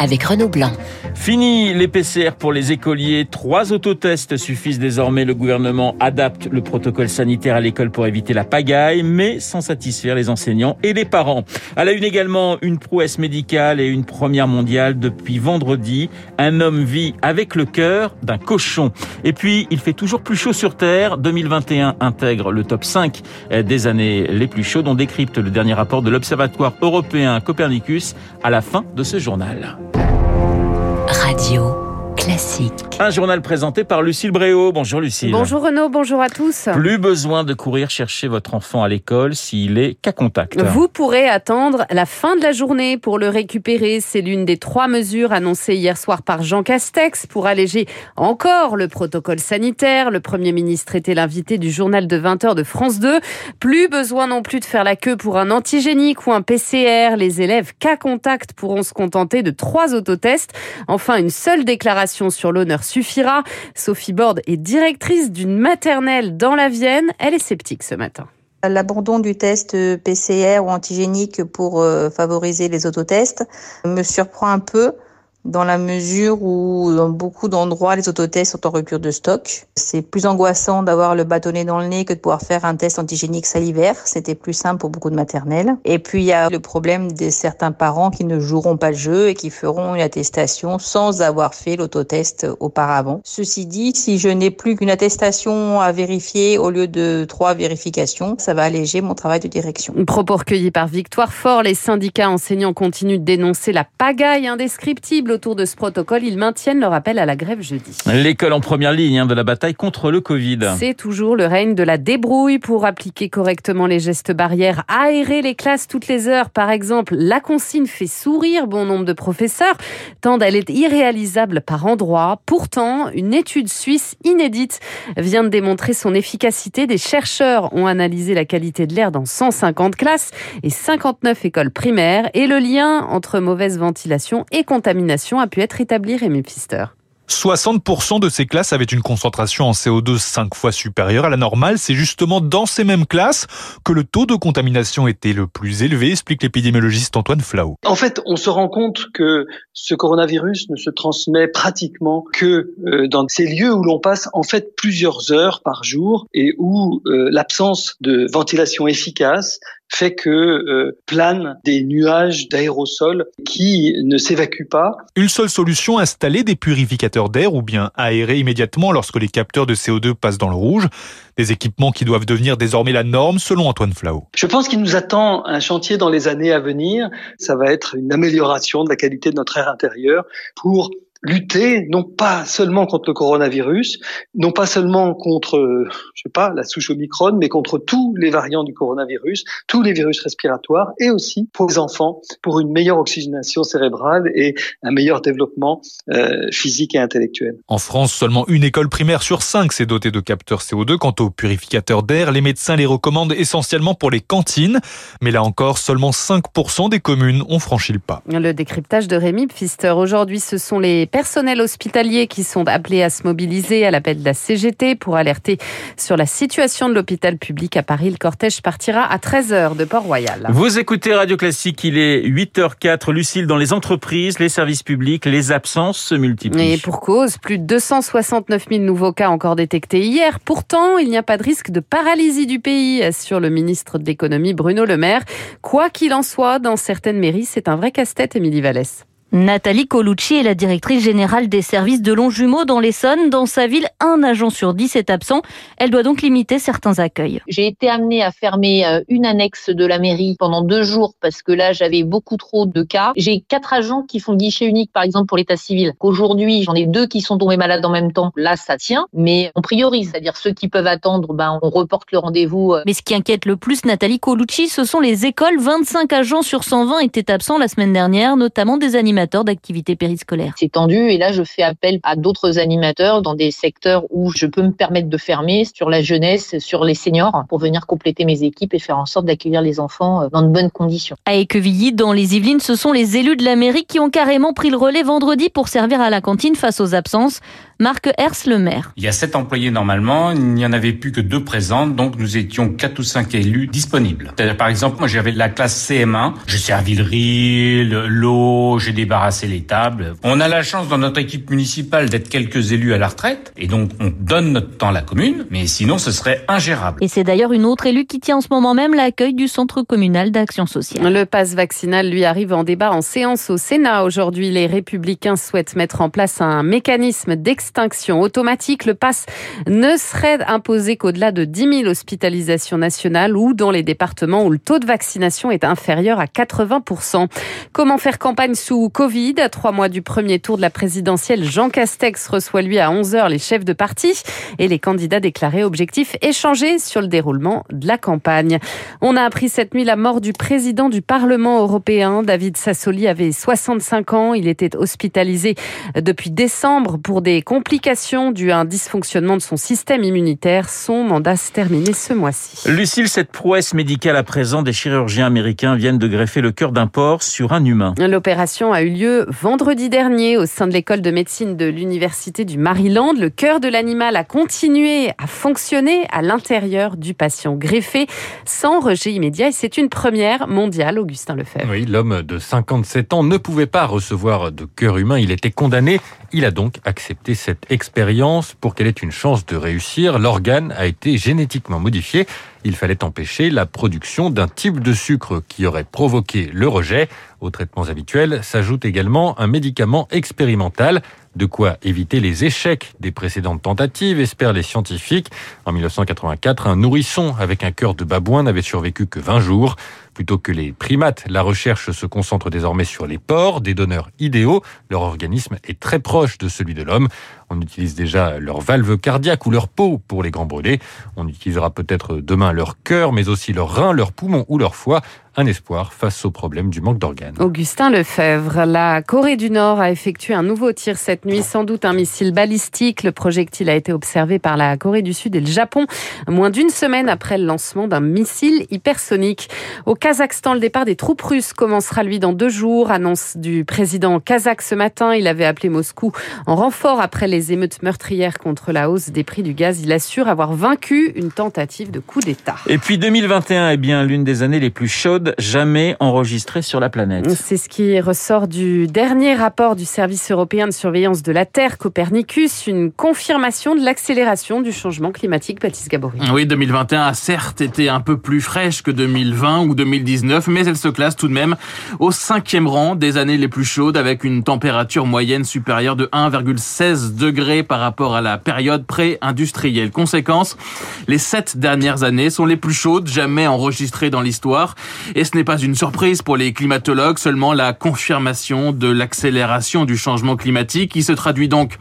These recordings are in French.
avec Renaud Blanc. Fini les PCR pour les écoliers. Trois autotests suffisent désormais. Le gouvernement adapte le protocole sanitaire à l'école pour éviter la pagaille, mais sans satisfaire les enseignants et les parents. À la une également, une prouesse médicale et une première mondiale depuis vendredi. Un homme vit avec le cœur d'un cochon. Et puis, il fait toujours plus chaud sur Terre. 2021 intègre le top 5 des années les plus chaudes. On décrypte le dernier rapport de l'Observatoire européen Copernicus à la fin de ce journal. Radio classique. Un journal présenté par Lucille Bréau. Bonjour Lucille. Bonjour Renaud, bonjour à tous. Plus besoin de courir chercher votre enfant à l'école s'il est cas contact. Vous pourrez attendre la fin de la journée pour le récupérer. C'est l'une des trois mesures annoncées hier soir par Jean Castex pour alléger encore le protocole sanitaire. Le Premier ministre était l'invité du journal de 20h de France 2. Plus besoin non plus de faire la queue pour un antigénique ou un PCR. Les élèves cas contact pourront se contenter de trois autotests. Enfin, une seule déclaration sur l'honneur suffira. Sophie Borde est directrice d'une maternelle dans la Vienne. Elle est sceptique ce matin. L'abandon du test PCR ou antigénique pour euh, favoriser les autotests me surprend un peu dans la mesure où dans beaucoup d'endroits les autotests sont en rupture de stock. C'est plus angoissant d'avoir le bâtonnet dans le nez que de pouvoir faire un test antigénique salivaire. C'était plus simple pour beaucoup de maternelles. Et puis il y a le problème de certains parents qui ne joueront pas le jeu et qui feront une attestation sans avoir fait l'autotest auparavant. Ceci dit, si je n'ai plus qu'une attestation à vérifier au lieu de trois vérifications, ça va alléger mon travail de direction. Propos recueillis par Victoire Fort, les syndicats enseignants continuent de dénoncer la pagaille indescriptible autour de ce protocole. Ils maintiennent leur appel à la grève jeudi. L'école en première ligne hein, de la bataille contre le Covid. C'est toujours le règne de la débrouille pour appliquer correctement les gestes barrières, aérer les classes toutes les heures. Par exemple, la consigne fait sourire bon nombre de professeurs, tant elle est irréalisable par endroits. Pourtant, une étude suisse inédite vient de démontrer son efficacité. Des chercheurs ont analysé la qualité de l'air dans 150 classes et 59 écoles primaires et le lien entre mauvaise ventilation et contamination a pu être établie, Rémi Pfister. 60% de ces classes avaient une concentration en CO2 5 fois supérieure à la normale. C'est justement dans ces mêmes classes que le taux de contamination était le plus élevé, explique l'épidémiologiste Antoine Flau. En fait, on se rend compte que ce coronavirus ne se transmet pratiquement que euh, dans ces lieux où l'on passe en fait plusieurs heures par jour et où euh, l'absence de ventilation efficace fait que euh, planent des nuages d'aérosols qui ne s'évacuent pas. Une seule solution, installer des purificateurs d'air ou bien aérer immédiatement lorsque les capteurs de CO2 passent dans le rouge. Des équipements qui doivent devenir désormais la norme selon Antoine Flau. Je pense qu'il nous attend un chantier dans les années à venir. Ça va être une amélioration de la qualité de notre air intérieur pour lutter non pas seulement contre le coronavirus, non pas seulement contre, je sais pas, la souche Omicron, mais contre tous les variants du coronavirus, tous les virus respiratoires, et aussi pour les enfants, pour une meilleure oxygénation cérébrale et un meilleur développement euh, physique et intellectuel. En France, seulement une école primaire sur cinq s'est dotée de capteurs CO2. Quant aux purificateurs d'air, les médecins les recommandent essentiellement pour les cantines, mais là encore, seulement 5% des communes ont franchi le pas. Le décryptage de Rémi Pfister. Aujourd'hui, ce sont les personnels hospitaliers qui sont appelés à se mobiliser à l'appel de la CGT pour alerter sur la situation de l'hôpital public à Paris. Le cortège partira à 13h de Port-Royal. Vous écoutez Radio Classique, il est 8h04. Lucille, dans les entreprises, les services publics, les absences se multiplient. Et pour cause, plus de 269 000 nouveaux cas encore détectés hier. Pourtant, il n'y a pas de risque de paralysie du pays, assure le ministre de l'économie Bruno Le Maire. Quoi qu'il en soit, dans certaines mairies, c'est un vrai casse-tête, Émilie Vallès. Nathalie Colucci est la directrice générale des services de Longjumeau dans l'Essonne. Dans sa ville, un agent sur dix est absent. Elle doit donc limiter certains accueils. J'ai été amenée à fermer euh, une annexe de la mairie pendant deux jours parce que là, j'avais beaucoup trop de cas. J'ai quatre agents qui font guichet unique, par exemple, pour l'état civil. Aujourd'hui, j'en ai deux qui sont tombés malades en même temps. Là, ça tient, mais on priorise. C'est-à-dire ceux qui peuvent attendre, ben, on reporte le rendez-vous. Mais ce qui inquiète le plus Nathalie Colucci, ce sont les écoles. 25 agents sur 120 étaient absents la semaine dernière, notamment des animateurs d'activités périscolaires. C'est tendu et là je fais appel à d'autres animateurs dans des secteurs où je peux me permettre de fermer sur la jeunesse, sur les seniors pour venir compléter mes équipes et faire en sorte d'accueillir les enfants euh, dans de bonnes conditions. À Équevilly, dans les Yvelines, ce sont les élus de la mairie qui ont carrément pris le relais vendredi pour servir à la cantine face aux absences. Marc Hers, le maire. Il y a sept employés normalement, il n'y en avait plus que deux présentes, donc nous étions quatre ou cinq élus disponibles. C'est-à-dire, par exemple, moi j'avais la classe CM1, j'ai servi le riz, l'eau, j'ai débarrassé les tables. On a la chance dans notre équipe municipale d'être quelques élus à la retraite, et donc on donne notre temps à la commune, mais sinon ce serait ingérable. Et c'est d'ailleurs une autre élue qui tient en ce moment même l'accueil du centre communal d'action sociale. Le pass vaccinal lui arrive en débat en séance au Sénat. Aujourd'hui, les républicains souhaitent mettre en place un mécanisme d'extinction extinction automatique, le pass ne serait imposé qu'au-delà de 10 000 hospitalisations nationales ou dans les départements où le taux de vaccination est inférieur à 80 Comment faire campagne sous Covid? À trois mois du premier tour de la présidentielle, Jean Castex reçoit lui à 11h les chefs de parti et les candidats déclarés objectifs échangés sur le déroulement de la campagne. On a appris cette nuit la mort du président du Parlement européen. David Sassoli avait 65 ans. Il était hospitalisé depuis décembre pour des complications dues à un dysfonctionnement de son système immunitaire. Son mandat se terminait ce mois-ci. Lucille, cette prouesse médicale à présent, des chirurgiens américains viennent de greffer le cœur d'un porc sur un humain. L'opération a eu lieu vendredi dernier au sein de l'école de médecine de l'université du Maryland. Le cœur de l'animal a continué à fonctionner à l'intérieur du patient greffé sans rejet immédiat et c'est une première mondiale, Augustin Lefebvre. Oui, l'homme de 57 ans ne pouvait pas recevoir de cœur humain. Il était condamné. Il a donc accepté cette cette expérience, pour qu'elle ait une chance de réussir, l'organe a été génétiquement modifié. Il fallait empêcher la production d'un type de sucre qui aurait provoqué le rejet. Aux traitements habituels s'ajoute également un médicament expérimental. De quoi éviter les échecs des précédentes tentatives, espèrent les scientifiques. En 1984, un nourrisson avec un cœur de babouin n'avait survécu que 20 jours. Plutôt que les primates, la recherche se concentre désormais sur les porcs, des donneurs idéaux. Leur organisme est très proche de celui de l'homme. On utilise déjà leur valve cardiaque ou leur peau pour les grands brûlés. On utilisera peut-être demain leur cœur, mais aussi leur rein, leur poumon ou leur foie un espoir face au problème du manque d'organes. Augustin Lefebvre, la Corée du Nord a effectué un nouveau tir cette nuit, sans doute un missile balistique. Le projectile a été observé par la Corée du Sud et le Japon, moins d'une semaine après le lancement d'un missile hypersonique. Au Kazakhstan, le départ des troupes russes commencera lui dans deux jours, annonce du président kazakh ce matin. Il avait appelé Moscou en renfort après les émeutes meurtrières contre la hausse des prix du gaz. Il assure avoir vaincu une tentative de coup d'État. Et puis 2021 est bien l'une des années les plus chaudes jamais enregistrée sur la planète. C'est ce qui ressort du dernier rapport du Service européen de surveillance de la Terre, Copernicus, une confirmation de l'accélération du changement climatique, Baptiste Gabory. Oui, 2021 a certes été un peu plus fraîche que 2020 ou 2019, mais elle se classe tout de même au cinquième rang des années les plus chaudes avec une température moyenne supérieure de 1,16 degrés par rapport à la période pré-industrielle. Conséquence, les sept dernières années sont les plus chaudes jamais enregistrées dans l'histoire. Et ce n'est pas une surprise pour les climatologues, seulement la confirmation de l'accélération du changement climatique qui se traduit donc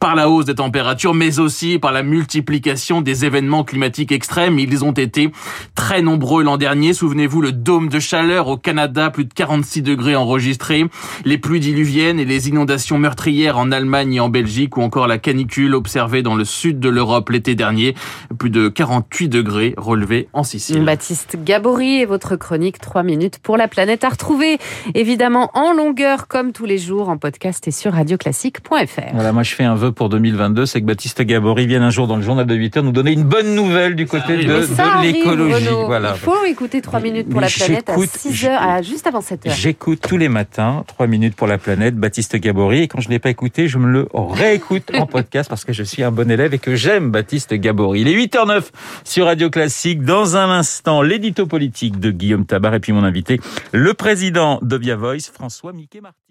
par la hausse des températures, mais aussi par la multiplication des événements climatiques extrêmes. Ils ont été très nombreux l'an dernier. Souvenez-vous, le dôme de chaleur au Canada, plus de 46 degrés enregistrés, les pluies diluviennes et les inondations meurtrières en Allemagne et en Belgique, ou encore la canicule observée dans le sud de l'Europe l'été dernier, plus de 48 degrés relevés en Sicile. Baptiste Gabory et votre chronique 3 minutes pour la planète à retrouver évidemment en longueur comme tous les jours en podcast et sur radioclassique.fr. Voilà, moi je fais un vœu pour 2022, c'est que Baptiste Gabory vienne un jour dans le journal de 8 heures nous donner une bonne nouvelle du côté de, l'écologie. Voilà. Il faut écouter 3 minutes pour la planète à 6 heures, juste avant 7 heures. J'écoute tous les matins 3 minutes pour la planète, Baptiste Gabory, et quand je ne l'ai pas écouté, je me le réécoute en podcast parce que je suis un bon élève et que j'aime Baptiste Gabory. Il est 8h09 sur Radio Classique. Dans un instant, l'édito politique de Guillaume Tabar et puis mon invité, le président de Via Voice, François Mickey Martin.